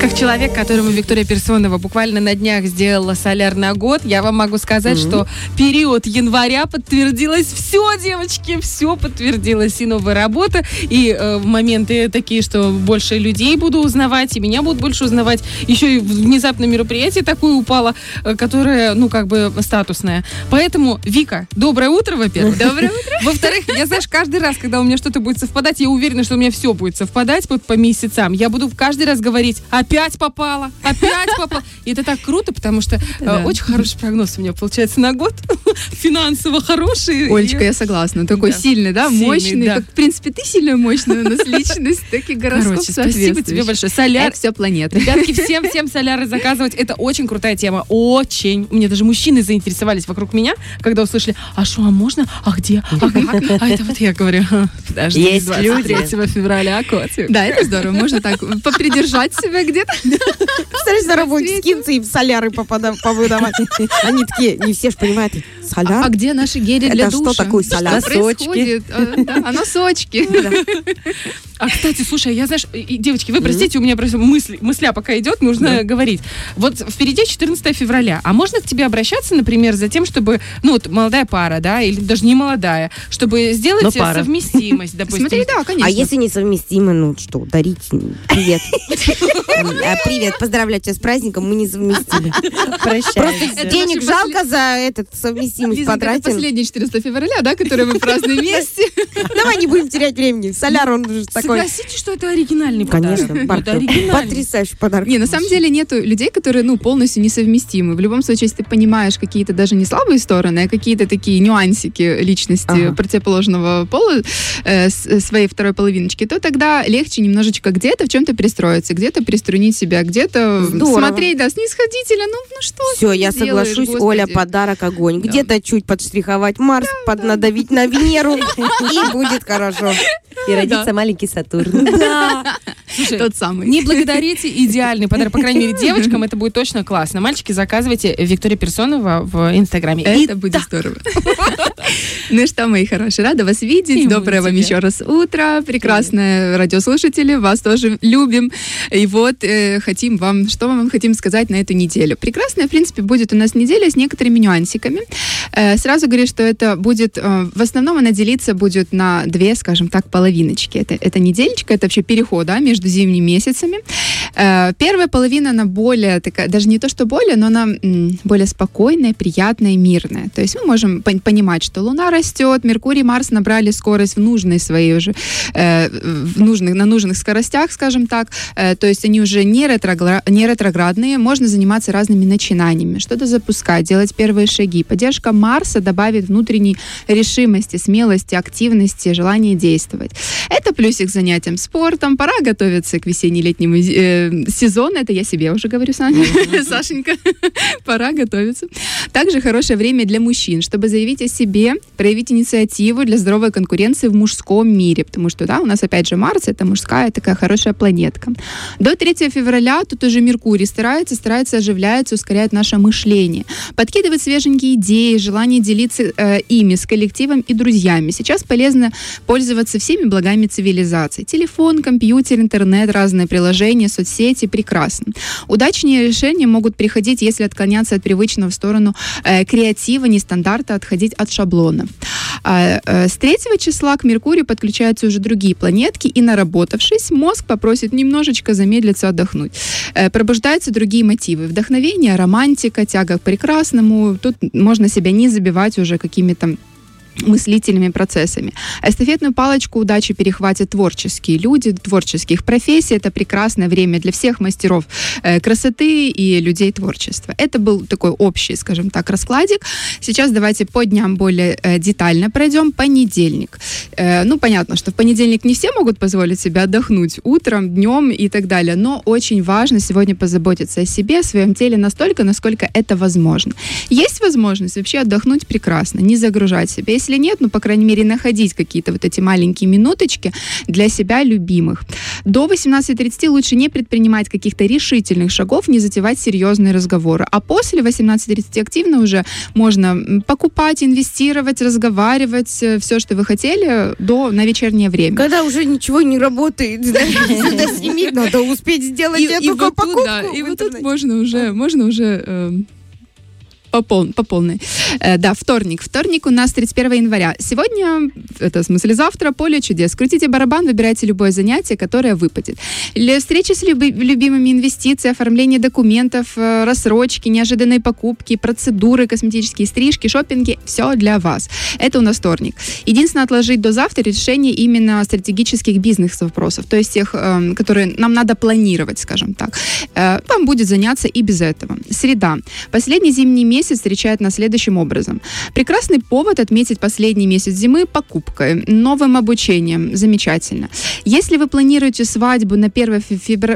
Как человек, которому Виктория Персонова буквально на днях сделала соляр на год, я вам могу сказать, mm-hmm. что период января подтвердилось все, девочки, все подтвердилось. И новая работа, и э, моменты такие, что больше людей буду узнавать, и меня будут больше узнавать. Еще и внезапно мероприятие такое упало, э, которое, ну, как бы статусное. Поэтому, Вика, доброе утро, во-первых. Доброе утро. Во-вторых, я, знаешь, каждый раз, когда у меня что-то будет совпадать, я уверена, что у меня все будет совпадать по, по месяцам. Я буду каждый раз говорить, опять попала, опять попала. И это так круто, потому что э, очень хороший прогноз у меня получается на год. Финансово хороший. Олечка, я согласна. Такой сильный, да, мощный. Как, в принципе, ты сильная, мощная у нас личность, так и гороскоп спасибо тебе большое. Соляр. все планета. Ребятки, всем, всем соляры заказывать. Это очень крутая тема. Очень. Мне даже мужчины заинтересовались вокруг меня, когда услышали, а что, а можно? А где? А как? А это вот я говорю, подожди, Есть 23 февраля, котик. Да, это здорово. Можно так попридержать себя где-то. Представляешь, на работе скинуться и в соляры повыдавать. Они такие, не все же понимают, соляр. А где наши гели для Это душа? что такое соляр? Происходит? А, да, а носочки. А, кстати, слушай, я, знаешь, и, девочки, вы простите, у меня просто мысль, мысля пока идет, нужно говорить. Вот впереди 14 февраля. А можно к тебе обращаться, например, за тем, чтобы, ну, вот молодая пара, да, или даже не молодая, чтобы сделать совместимость, допустим. Смотри, да, конечно. А если несовместимы, ну что, дарить привет. А, Привет, поздравляю тебя с праздником, мы не совместимы. Просто денег жалко за этот совместимость потратим. последнее 14 февраля, да, которое мы празднуем вместе. Давай не будем терять времени. Соляр, он же такой... Согласитесь, что это оригинальный подарок? Конечно, Это оригинальный. потрясающий подарок. Не, на самом деле нету людей, которые, ну, полностью несовместимы. В любом случае, если ты понимаешь какие-то даже не слабые стороны, а какие-то такие нюансики личности Ага. противоположного пола э, своей второй половиночки, то тогда легче немножечко где-то в чем-то пристроиться, где-то приструнить себя, где-то Здорово. смотреть, да, снисходительно, ну, ну что Все, я делаешь, соглашусь, господи? Оля, подарок огонь. Где-то чуть подштриховать Марс, поднадавить на Венеру, и будет хорошо. И родится маленький Сатурн. Да. Слушай, Тот самый. Не благодарите, идеальный подарок. По крайней мере, девочкам это будет точно классно. Мальчики, заказывайте Виктория Персонова в Инстаграме. Это И будет здорово. Ну что, мои хорошие, рада вас видеть. Доброе вам еще раз утро. Прекрасные радиослушатели, вас тоже любим. И вот э, хотим вам, что мы вам хотим сказать на эту неделю. Прекрасная, в принципе, будет у нас неделя с некоторыми нюансиками. Э, сразу говорю, что это будет, э, в основном она делиться будет на две, скажем так, половиночки. Это, это недельечка, это вообще переход да, между зимними месяцами. Э, первая половина, она более такая, даже не то, что более, но она более спокойная, приятная, мирная. То есть мы можем пон- понимать, что Луна растет, Меркурий Марс набрали скорость в нужной своей уже, э, в нужных, на нужных скоростях, скажем так. Э, то есть они уже не, ретрогра- не ретроградные, можно заниматься разными начинаниями, что-то запускать, делать первые шаги. Поддержка Марса добавит внутренней решимости, смелости, активности, желания действовать. Это плюсик занятиям спортом. Пора готовиться к весенне-летнему э, сезону. Это я себе уже говорю, Саня. Сашенька, пора готовиться. Также хорошее время для мужчин, чтобы заявить о себе, проявить инициативу для здоровой конкуренции в мужском мире. Потому что, да, у нас опять же Марс, это мужская такая хорошая планетка. До 3 февраля тут уже Меркурий старается, старается, оживляется, ускоряет наше мышление. Подкидывает свеженькие идеи, желание делиться э, ими с коллективом и друзьями. Сейчас полезно пользоваться всеми благами цивилизации. Телефон, компьютер, интернет, разные приложения, соцсети. Прекрасно. Удачные решения могут приходить, если отклоняться от привычного в сторону э, креатива, нестандарта, отходить от шаблона. А, э, с 3 числа к Меркурию подключаются уже другие планетки, и наработавшись, мозг попросит немножечко замедлиться, отдохнуть. Э, пробуждаются другие мотивы. Вдохновение, романтика, тяга к прекрасному. Тут можно себя не забивать уже какими-то мыслительными процессами. Эстафетную палочку удачи перехватят творческие люди, творческих профессий. Это прекрасное время для всех мастеров э, красоты и людей творчества. Это был такой общий, скажем так, раскладик. Сейчас давайте по дням более э, детально пройдем. Понедельник. Э, ну, понятно, что в понедельник не все могут позволить себе отдохнуть утром, днем и так далее, но очень важно сегодня позаботиться о себе, о своем теле настолько, насколько это возможно. Есть возможность вообще отдохнуть прекрасно, не загружать себя. Если нет, ну, по крайней мере, находить какие-то вот эти маленькие минуточки для себя любимых. До 18.30 лучше не предпринимать каких-то решительных шагов, не затевать серьезные разговоры. А после 18.30 активно уже можно покупать, инвестировать, разговаривать, все, что вы хотели, до, на вечернее время. Когда уже ничего не работает, до 7 надо успеть сделать эту покупку. И вот тут можно уже, можно уже эм, по, пол, по полной. Э, да, вторник. Вторник у нас 31 января. Сегодня, это в смысле завтра, поле чудес. Крутите барабан, выбирайте любое занятие, которое выпадет. Для встречи с люби, любимыми инвестиции, оформление документов, э, рассрочки, неожиданные покупки, процедуры, косметические стрижки, шопинги. Все для вас. Это у нас вторник. Единственное, отложить до завтра решение именно стратегических бизнес-вопросов, то есть тех, э, которые нам надо планировать, скажем так. Э, вам будет заняться и без этого. Среда. Последний зимний месяц месяц встречает нас следующим образом. Прекрасный повод отметить последний месяц зимы покупкой, новым обучением. Замечательно. Если вы планируете свадьбу на 1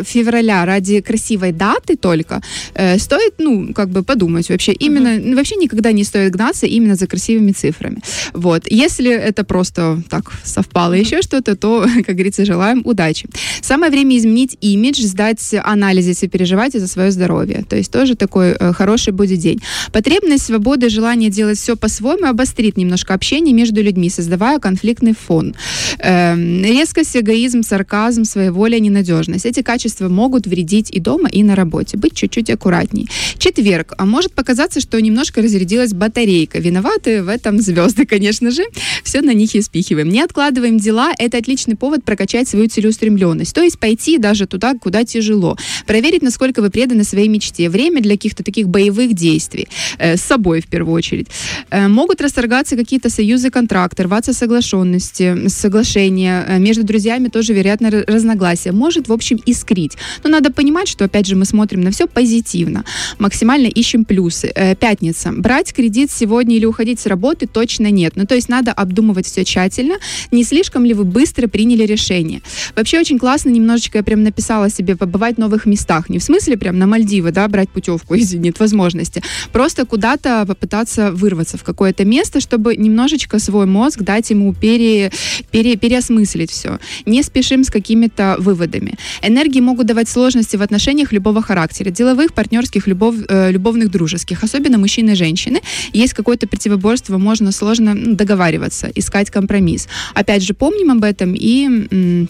февраля ради красивой даты только, э, стоит, ну, как бы подумать вообще. Именно, uh-huh. вообще никогда не стоит гнаться именно за красивыми цифрами. Вот. Если это просто так совпало uh-huh. еще что-то, то, как говорится, желаем удачи. Самое время изменить имидж, сдать анализы, если переживаете за свое здоровье. То есть тоже такой э, хороший будет день. Потребность свободы, желание делать все по-своему обострит немножко общение между людьми, создавая конфликтный фон. Эм, резкость, эгоизм, сарказм, своеволие, ненадежность. Эти качества могут вредить и дома, и на работе. Быть чуть-чуть аккуратней. Четверг. А может показаться, что немножко разрядилась батарейка. Виноваты в этом звезды, конечно же. Все на них и спихиваем. Не откладываем дела. Это отличный повод прокачать свою целеустремленность. То есть пойти даже туда, куда тяжело. Проверить, насколько вы преданы своей мечте. Время для каких-то таких боевых действий. Э, с собой в первую очередь. Э, могут расторгаться какие-то союзы, контракты, рваться соглашенности, соглашения. Э, между друзьями тоже, вероятно, разногласия. Может, в общем, искрить. Но надо понимать, что, опять же, мы смотрим на все позитивно. Максимально ищем плюсы. Пятница. Брать кредит сегодня или уходить с работы точно нет. Ну, то есть надо обдумывать все тщательно. Не слишком ли вы быстро приняли решение? Вообще очень классно немножечко я прям написала себе побывать в новых местах. Не в смысле прям на Мальдивы, да, брать путевку, если нет возможности. Просто куда-то попытаться вырваться в какое-то место, чтобы немножечко свой мозг дать ему пере, пере, переосмыслить все. Не спешим с какими-то выводами. Энергии могут давать сложности в отношениях любого характера. Деловых, партнерских, любов, э, любовных, дружеских. Особенно мужчины и женщины. Есть какое-то противоборство, можно сложно договариваться, искать компромисс. Опять же, помним об этом и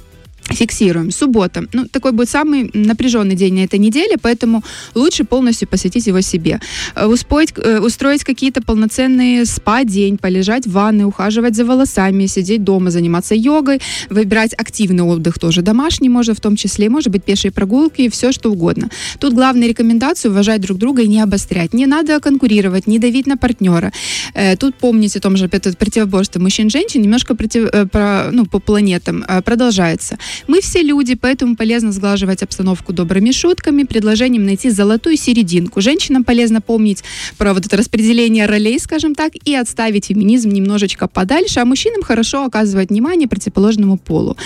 фиксируем. Суббота. Ну, такой будет самый напряженный день на этой неделе, поэтому лучше полностью посвятить его себе. Э, устроить, э, устроить какие-то полноценные спа-день, полежать в ванной, ухаживать за волосами, сидеть дома, заниматься йогой, выбирать активный отдых тоже домашний, можно в том числе, может быть, пешие прогулки, все что угодно. Тут главная рекомендация уважать друг друга и не обострять. Не надо конкурировать, не давить на партнера. Э, тут помните о том же, это противоборство мужчин-женщин немножко против, про, ну, по планетам продолжается. Мы все люди, поэтому полезно сглаживать обстановку добрыми шутками, предложением найти золотую серединку. Женщинам полезно помнить про вот это распределение ролей, скажем так, и отставить феминизм немножечко подальше, а мужчинам хорошо оказывать внимание противоположному полу.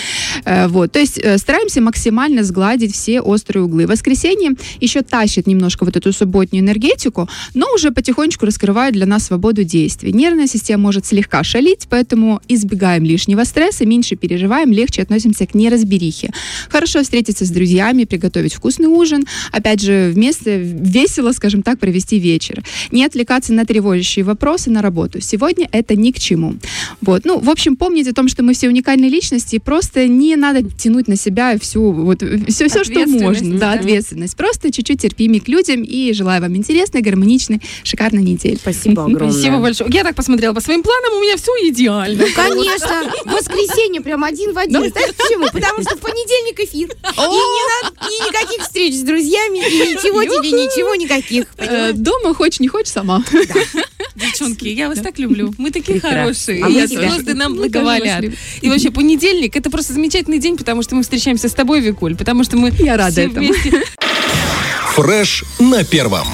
Э, вот, то есть э, стараемся максимально сгладить все острые углы. Воскресенье еще тащит немножко вот эту субботнюю энергетику, но уже потихонечку раскрывает для нас свободу действий. Нервная система может слегка шалить, поэтому избегаем лишнего стресса, меньше переживаем, легче относимся к неразберихе неразберихи. Хорошо встретиться с друзьями, приготовить вкусный ужин, опять же, вместе весело, скажем так, провести вечер. Не отвлекаться на тревожащие вопросы на работу. Сегодня это ни к чему. Вот. Ну, в общем, помните о том, что мы все уникальные личности, и просто не надо тянуть на себя всю, вот, все, все что можно. Да, да, ответственность. Просто чуть-чуть терпимее к людям, и желаю вам интересной, гармоничной, шикарной недели. Спасибо огромное. Спасибо большое. Я так посмотрела по своим планам, у меня все идеально. Ну, конечно. Воскресенье прям один в один. Знаешь почему? Потому что в понедельник эфир. И, не надо, и никаких встреч с друзьями, и ничего тебе, ничего, никаких. Э, дома хочешь, не хочешь, сама. Девчонки, я вас так люблю. Мы такие хорошие. А и звезды нам благоволят. И вообще, понедельник это просто замечательный день, потому что мы встречаемся с тобой, Викуль, потому что мы Я рада этому. Фреш на первом.